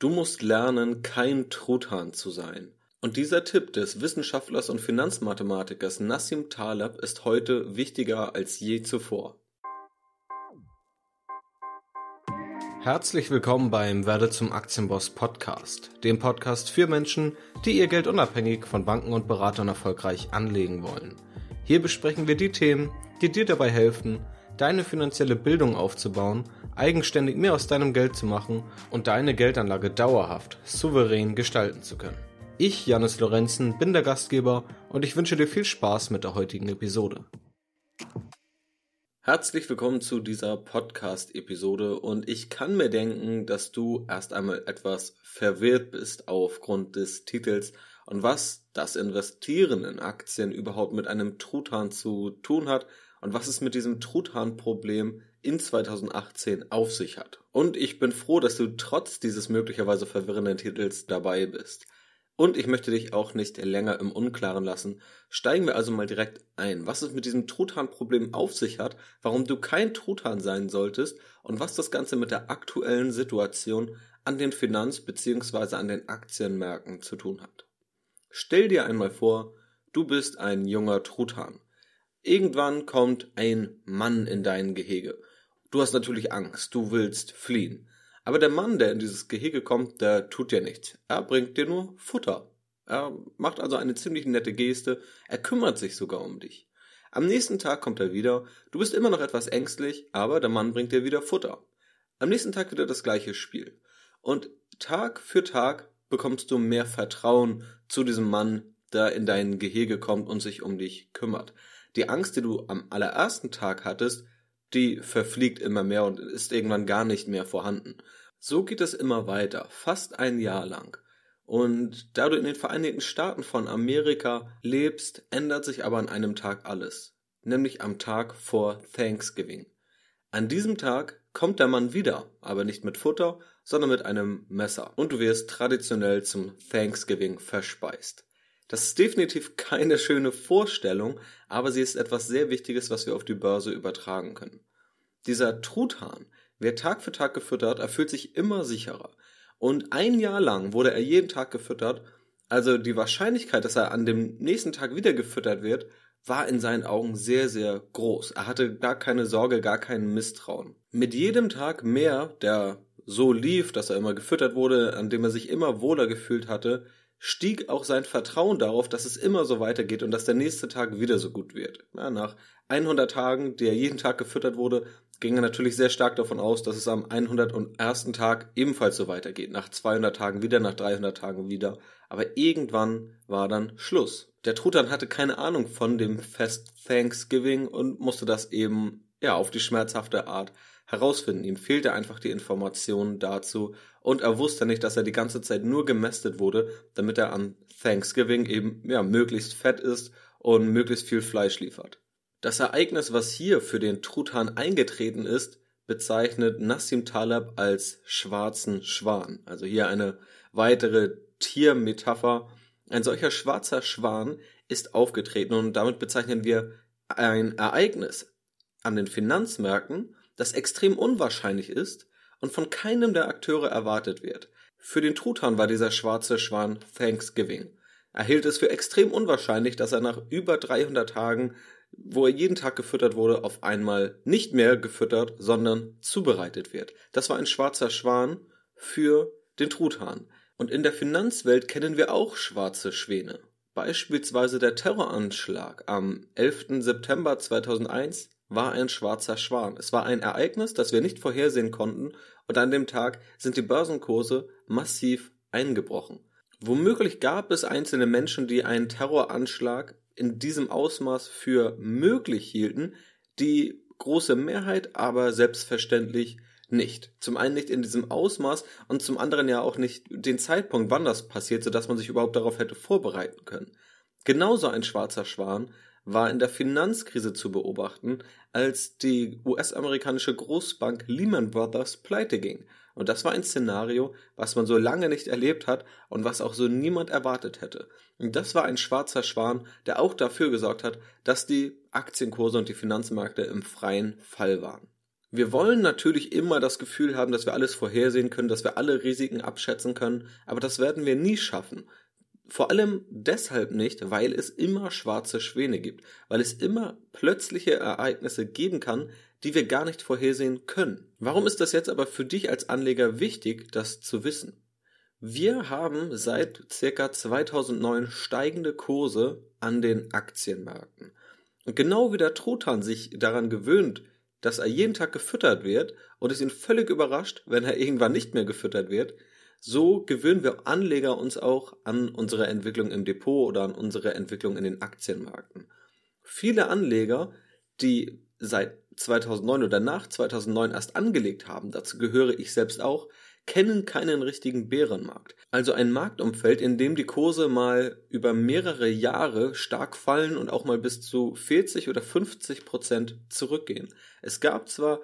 Du musst lernen, kein Truthahn zu sein. Und dieser Tipp des Wissenschaftlers und Finanzmathematikers Nassim Taleb ist heute wichtiger als je zuvor. Herzlich willkommen beim Werde zum Aktienboss Podcast, dem Podcast für Menschen, die ihr Geld unabhängig von Banken und Beratern erfolgreich anlegen wollen. Hier besprechen wir die Themen, die dir dabei helfen, deine finanzielle Bildung aufzubauen, eigenständig mehr aus deinem Geld zu machen und deine Geldanlage dauerhaft, souverän gestalten zu können. Ich, Janis Lorenzen, bin der Gastgeber und ich wünsche dir viel Spaß mit der heutigen Episode. Herzlich willkommen zu dieser Podcast-Episode und ich kann mir denken, dass du erst einmal etwas verwirrt bist aufgrund des Titels und was das Investieren in Aktien überhaupt mit einem Truthahn zu tun hat und was es mit diesem Truthahn-Problem in 2018 auf sich hat. Und ich bin froh, dass du trotz dieses möglicherweise verwirrenden Titels dabei bist. Und ich möchte dich auch nicht länger im Unklaren lassen. Steigen wir also mal direkt ein, was es mit diesem Truthahn-Problem auf sich hat, warum du kein Truthahn sein solltest und was das Ganze mit der aktuellen Situation an den Finanz- bzw. an den Aktienmärkten zu tun hat. Stell dir einmal vor, du bist ein junger Truthahn. Irgendwann kommt ein Mann in dein Gehege. Du hast natürlich Angst, du willst fliehen. Aber der Mann, der in dieses Gehege kommt, der tut dir nichts. Er bringt dir nur Futter. Er macht also eine ziemlich nette Geste, er kümmert sich sogar um dich. Am nächsten Tag kommt er wieder, du bist immer noch etwas ängstlich, aber der Mann bringt dir wieder Futter. Am nächsten Tag wieder das gleiche Spiel. Und Tag für Tag bekommst du mehr Vertrauen zu diesem Mann, der in dein Gehege kommt und sich um dich kümmert die Angst, die du am allerersten Tag hattest, die verfliegt immer mehr und ist irgendwann gar nicht mehr vorhanden. So geht es immer weiter, fast ein Jahr lang. Und da du in den Vereinigten Staaten von Amerika lebst, ändert sich aber an einem Tag alles, nämlich am Tag vor Thanksgiving. An diesem Tag kommt der Mann wieder, aber nicht mit Futter, sondern mit einem Messer, und du wirst traditionell zum Thanksgiving verspeist. Das ist definitiv keine schöne Vorstellung, aber sie ist etwas sehr Wichtiges, was wir auf die Börse übertragen können. Dieser Truthahn wird Tag für Tag gefüttert, er fühlt sich immer sicherer. Und ein Jahr lang wurde er jeden Tag gefüttert, also die Wahrscheinlichkeit, dass er an dem nächsten Tag wieder gefüttert wird, war in seinen Augen sehr, sehr groß. Er hatte gar keine Sorge, gar keinen Misstrauen. Mit jedem Tag mehr, der so lief, dass er immer gefüttert wurde, an dem er sich immer wohler gefühlt hatte, stieg auch sein Vertrauen darauf, dass es immer so weitergeht und dass der nächste Tag wieder so gut wird. Ja, nach 100 Tagen, der jeden Tag gefüttert wurde, ging er natürlich sehr stark davon aus, dass es am 101. Tag ebenfalls so weitergeht. Nach 200 Tagen wieder, nach 300 Tagen wieder. Aber irgendwann war dann Schluss. Der Truthahn hatte keine Ahnung von dem Fest Thanksgiving und musste das eben ja auf die schmerzhafte Art herausfinden. Ihm fehlte einfach die Information dazu und er wusste nicht, dass er die ganze Zeit nur gemästet wurde, damit er an Thanksgiving eben ja möglichst fett ist und möglichst viel Fleisch liefert. Das Ereignis, was hier für den Truthahn eingetreten ist, bezeichnet Nassim Taleb als schwarzen Schwan. Also hier eine weitere Tiermetapher. Ein solcher schwarzer Schwan ist aufgetreten und damit bezeichnen wir ein Ereignis an den Finanzmärkten, das extrem unwahrscheinlich ist und von keinem der Akteure erwartet wird. Für den Truthahn war dieser schwarze Schwan Thanksgiving. Er hielt es für extrem unwahrscheinlich, dass er nach über 300 Tagen, wo er jeden Tag gefüttert wurde, auf einmal nicht mehr gefüttert, sondern zubereitet wird. Das war ein schwarzer Schwan für den Truthahn. Und in der Finanzwelt kennen wir auch schwarze Schwäne. Beispielsweise der Terroranschlag am 11. September 2001 war ein schwarzer Schwan. Es war ein Ereignis, das wir nicht vorhersehen konnten, und an dem Tag sind die Börsenkurse massiv eingebrochen. Womöglich gab es einzelne Menschen, die einen Terroranschlag in diesem Ausmaß für möglich hielten, die große Mehrheit aber selbstverständlich nicht. Zum einen nicht in diesem Ausmaß und zum anderen ja auch nicht den Zeitpunkt, wann das passiert, sodass man sich überhaupt darauf hätte vorbereiten können. Genauso ein schwarzer Schwan war in der Finanzkrise zu beobachten, als die US-amerikanische Großbank Lehman Brothers pleite ging. Und das war ein Szenario, was man so lange nicht erlebt hat und was auch so niemand erwartet hätte. Und das war ein schwarzer Schwan, der auch dafür gesorgt hat, dass die Aktienkurse und die Finanzmärkte im freien Fall waren. Wir wollen natürlich immer das Gefühl haben, dass wir alles vorhersehen können, dass wir alle Risiken abschätzen können, aber das werden wir nie schaffen. Vor allem deshalb nicht, weil es immer schwarze Schwäne gibt, weil es immer plötzliche Ereignisse geben kann, die wir gar nicht vorhersehen können. Warum ist das jetzt aber für dich als Anleger wichtig, das zu wissen? Wir haben seit circa 2009 steigende Kurse an den Aktienmärkten. Und genau wie der Truthahn sich daran gewöhnt, dass er jeden Tag gefüttert wird und es ihn völlig überrascht, wenn er irgendwann nicht mehr gefüttert wird, so gewöhnen wir Anleger uns auch an unsere Entwicklung im Depot oder an unsere Entwicklung in den Aktienmärkten. Viele Anleger, die seit 2009 oder nach 2009 erst angelegt haben, dazu gehöre ich selbst auch, kennen keinen richtigen Bärenmarkt. Also ein Marktumfeld, in dem die Kurse mal über mehrere Jahre stark fallen und auch mal bis zu 40 oder 50 Prozent zurückgehen. Es gab zwar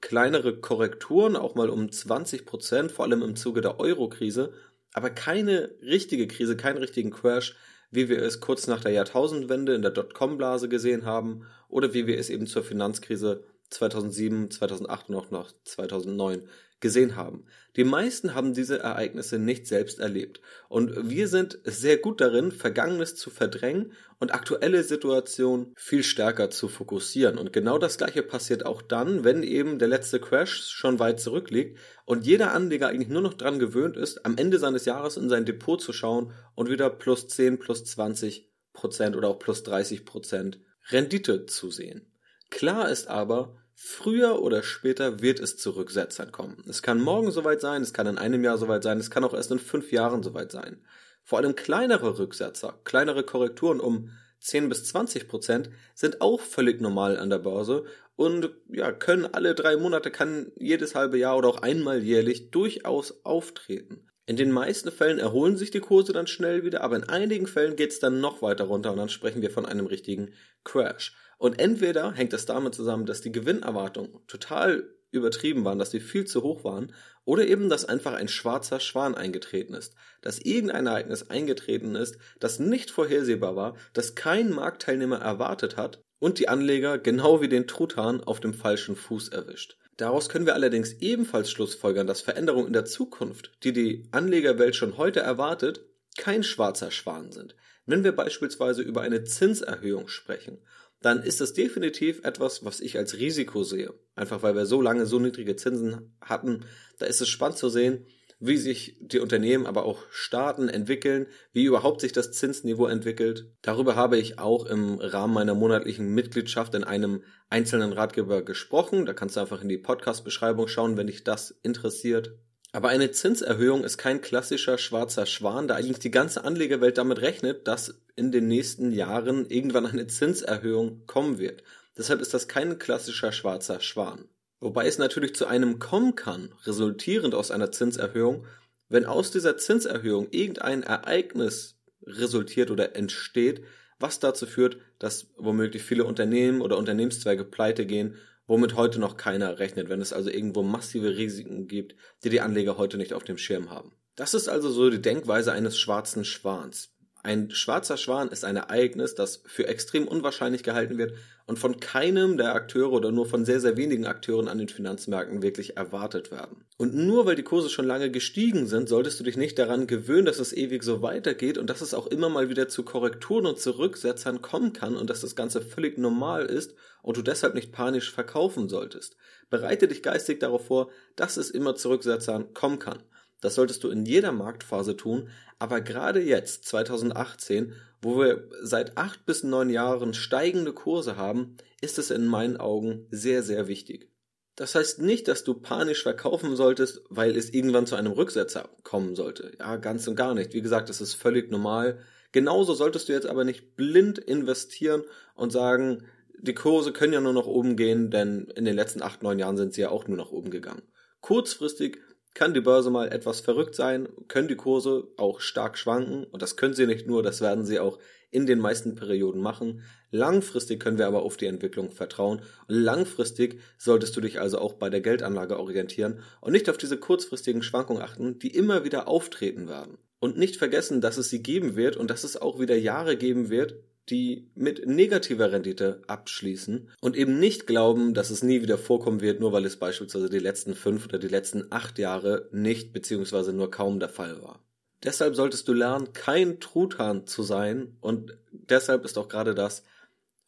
kleinere Korrekturen, auch mal um 20 Prozent, vor allem im Zuge der Euro-Krise, aber keine richtige Krise, keinen richtigen Crash, wie wir es kurz nach der Jahrtausendwende in der Dotcom-Blase gesehen haben oder wie wir es eben zur Finanzkrise 2007, 2008 und auch noch 2009 gesehen haben. Die meisten haben diese Ereignisse nicht selbst erlebt. Und wir sind sehr gut darin, Vergangenes zu verdrängen und aktuelle Situationen viel stärker zu fokussieren. Und genau das gleiche passiert auch dann, wenn eben der letzte Crash schon weit zurückliegt und jeder Anleger eigentlich nur noch dran gewöhnt ist, am Ende seines Jahres in sein Depot zu schauen und wieder plus 10, plus 20 Prozent oder auch plus 30 Prozent Rendite zu sehen. Klar ist aber, Früher oder später wird es zu Rücksetzern kommen. Es kann morgen soweit sein, es kann in einem Jahr soweit sein, es kann auch erst in fünf Jahren soweit sein. Vor allem kleinere Rücksetzer, kleinere Korrekturen um 10 bis 20 Prozent sind auch völlig normal an der Börse und ja, können alle drei Monate, kann jedes halbe Jahr oder auch einmal jährlich durchaus auftreten. In den meisten Fällen erholen sich die Kurse dann schnell wieder, aber in einigen Fällen geht es dann noch weiter runter und dann sprechen wir von einem richtigen Crash. Und entweder hängt das damit zusammen, dass die Gewinnerwartungen total übertrieben waren, dass die viel zu hoch waren, oder eben, dass einfach ein schwarzer Schwan eingetreten ist, dass irgendein Ereignis eingetreten ist, das nicht vorhersehbar war, das kein Marktteilnehmer erwartet hat und die Anleger genau wie den Truthahn auf dem falschen Fuß erwischt. Daraus können wir allerdings ebenfalls schlussfolgern, dass Veränderungen in der Zukunft, die die Anlegerwelt schon heute erwartet, kein schwarzer Schwan sind. Wenn wir beispielsweise über eine Zinserhöhung sprechen dann ist das definitiv etwas, was ich als Risiko sehe. Einfach weil wir so lange so niedrige Zinsen hatten, da ist es spannend zu sehen, wie sich die Unternehmen, aber auch Staaten entwickeln, wie überhaupt sich das Zinsniveau entwickelt. Darüber habe ich auch im Rahmen meiner monatlichen Mitgliedschaft in einem einzelnen Ratgeber gesprochen. Da kannst du einfach in die Podcast-Beschreibung schauen, wenn dich das interessiert. Aber eine Zinserhöhung ist kein klassischer schwarzer Schwan, da eigentlich die ganze Anlegerwelt damit rechnet, dass in den nächsten Jahren irgendwann eine Zinserhöhung kommen wird. Deshalb ist das kein klassischer schwarzer Schwan. Wobei es natürlich zu einem kommen kann, resultierend aus einer Zinserhöhung, wenn aus dieser Zinserhöhung irgendein Ereignis resultiert oder entsteht, was dazu führt, dass womöglich viele Unternehmen oder Unternehmenszweige pleite gehen womit heute noch keiner rechnet, wenn es also irgendwo massive Risiken gibt, die die Anleger heute nicht auf dem Schirm haben. Das ist also so die Denkweise eines schwarzen Schwans. Ein schwarzer Schwan ist ein Ereignis, das für extrem unwahrscheinlich gehalten wird und von keinem der Akteure oder nur von sehr, sehr wenigen Akteuren an den Finanzmärkten wirklich erwartet werden. Und nur weil die Kurse schon lange gestiegen sind, solltest du dich nicht daran gewöhnen, dass es ewig so weitergeht und dass es auch immer mal wieder zu Korrekturen und zu Rücksetzern kommen kann und dass das Ganze völlig normal ist und du deshalb nicht panisch verkaufen solltest. Bereite dich geistig darauf vor, dass es immer zu Rücksetzern kommen kann. Das solltest du in jeder Marktphase tun, aber gerade jetzt, 2018, wo wir seit acht bis neun Jahren steigende Kurse haben, ist es in meinen Augen sehr, sehr wichtig. Das heißt nicht, dass du panisch verkaufen solltest, weil es irgendwann zu einem Rücksetzer kommen sollte. Ja, ganz und gar nicht. Wie gesagt, das ist völlig normal. Genauso solltest du jetzt aber nicht blind investieren und sagen, die Kurse können ja nur nach oben gehen, denn in den letzten acht, neun Jahren sind sie ja auch nur nach oben gegangen. Kurzfristig kann die Börse mal etwas verrückt sein, können die Kurse auch stark schwanken und das können sie nicht nur, das werden sie auch in den meisten Perioden machen. Langfristig können wir aber auf die Entwicklung vertrauen langfristig solltest du dich also auch bei der Geldanlage orientieren und nicht auf diese kurzfristigen Schwankungen achten, die immer wieder auftreten werden. Und nicht vergessen, dass es sie geben wird und dass es auch wieder Jahre geben wird, die mit negativer Rendite abschließen und eben nicht glauben, dass es nie wieder vorkommen wird, nur weil es beispielsweise die letzten fünf oder die letzten acht Jahre nicht beziehungsweise nur kaum der Fall war. Deshalb solltest du lernen, kein Truthahn zu sein und deshalb ist auch gerade das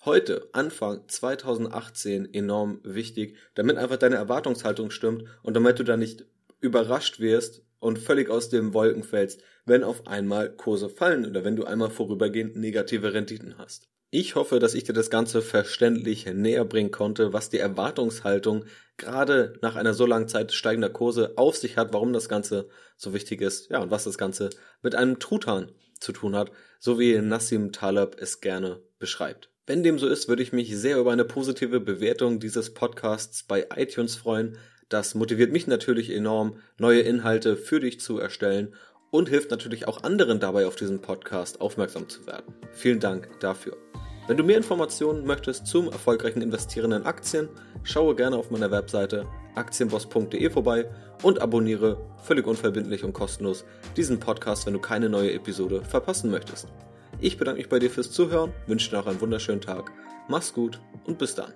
heute, Anfang 2018, enorm wichtig, damit einfach deine Erwartungshaltung stimmt und damit du da nicht überrascht wirst und völlig aus dem Wolken fällst, wenn auf einmal Kurse fallen oder wenn du einmal vorübergehend negative Renditen hast. Ich hoffe, dass ich dir das Ganze verständlich näher bringen konnte, was die Erwartungshaltung gerade nach einer so langen Zeit steigender Kurse auf sich hat, warum das Ganze so wichtig ist, ja, und was das Ganze mit einem Truthahn zu tun hat, so wie Nassim Taleb es gerne beschreibt. Wenn dem so ist, würde ich mich sehr über eine positive Bewertung dieses Podcasts bei iTunes freuen. Das motiviert mich natürlich enorm, neue Inhalte für dich zu erstellen und hilft natürlich auch anderen dabei, auf diesen Podcast aufmerksam zu werden. Vielen Dank dafür. Wenn du mehr Informationen möchtest zum erfolgreichen Investieren in Aktien, schaue gerne auf meiner Webseite aktienboss.de vorbei und abonniere völlig unverbindlich und kostenlos diesen Podcast, wenn du keine neue Episode verpassen möchtest. Ich bedanke mich bei dir fürs Zuhören, wünsche dir noch einen wunderschönen Tag, mach's gut und bis dann.